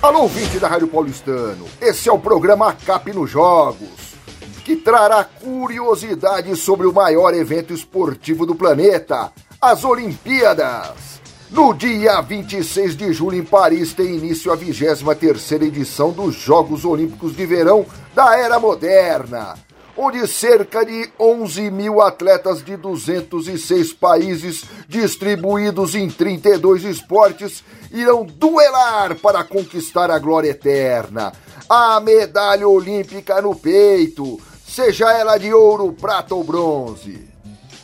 Alô, ouvinte da Rádio Paulistano, esse é o programa Cap nos Jogos, que trará curiosidades sobre o maior evento esportivo do planeta, as Olimpíadas. No dia 26 de julho, em Paris, tem início a 23ª edição dos Jogos Olímpicos de Verão da Era Moderna onde cerca de 11 mil atletas de 206 países, distribuídos em 32 esportes, irão duelar para conquistar a glória eterna. A medalha olímpica no peito, seja ela de ouro, prata ou bronze.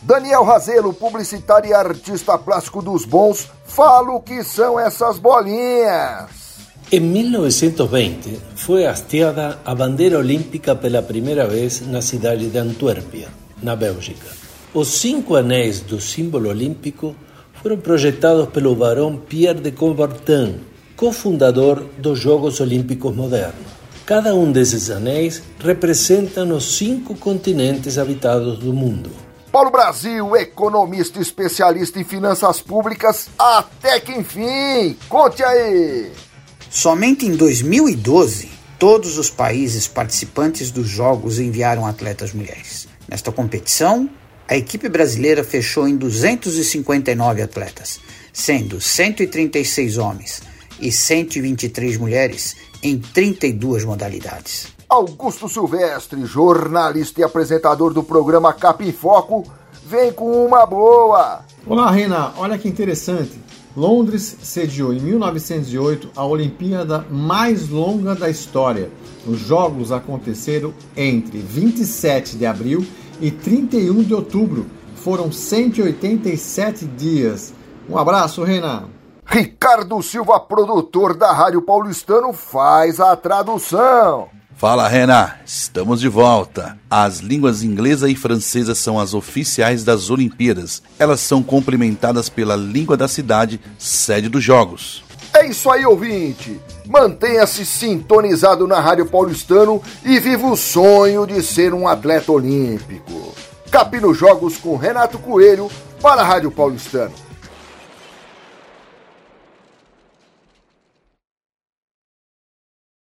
Daniel Razelo, publicitário e artista plástico dos bons, fala o que são essas bolinhas. Em 1920 foi hasteada a bandeira olímpica pela primeira vez na cidade de Antuérpia, na Bélgica. Os cinco anéis do símbolo olímpico foram projetados pelo barão Pierre de Coubertin, cofundador dos Jogos Olímpicos Modernos. Cada um desses anéis representa os cinco continentes habitados do mundo. Paulo Brasil, economista especialista em finanças públicas, até que enfim, conte aí! Somente em 2012, todos os países participantes dos Jogos enviaram atletas mulheres. Nesta competição, a equipe brasileira fechou em 259 atletas, sendo 136 homens e 123 mulheres em 32 modalidades. Augusto Silvestre, jornalista e apresentador do programa Cap em Foco, vem com uma boa. Olá, Rena. Olha que interessante. Londres sediou em 1908 a Olimpíada mais longa da história. Os Jogos aconteceram entre 27 de abril e 31 de outubro. Foram 187 dias. Um abraço, Renan. Ricardo Silva, produtor da Rádio Paulistano, faz a tradução. Fala, Renan. Estamos de volta. As línguas inglesa e francesa são as oficiais das Olimpíadas. Elas são complementadas pela língua da cidade, sede dos Jogos. É isso aí, ouvinte. Mantenha-se sintonizado na Rádio Paulistano e viva o sonho de ser um atleta olímpico. Capino Jogos com Renato Coelho para a Rádio Paulistano.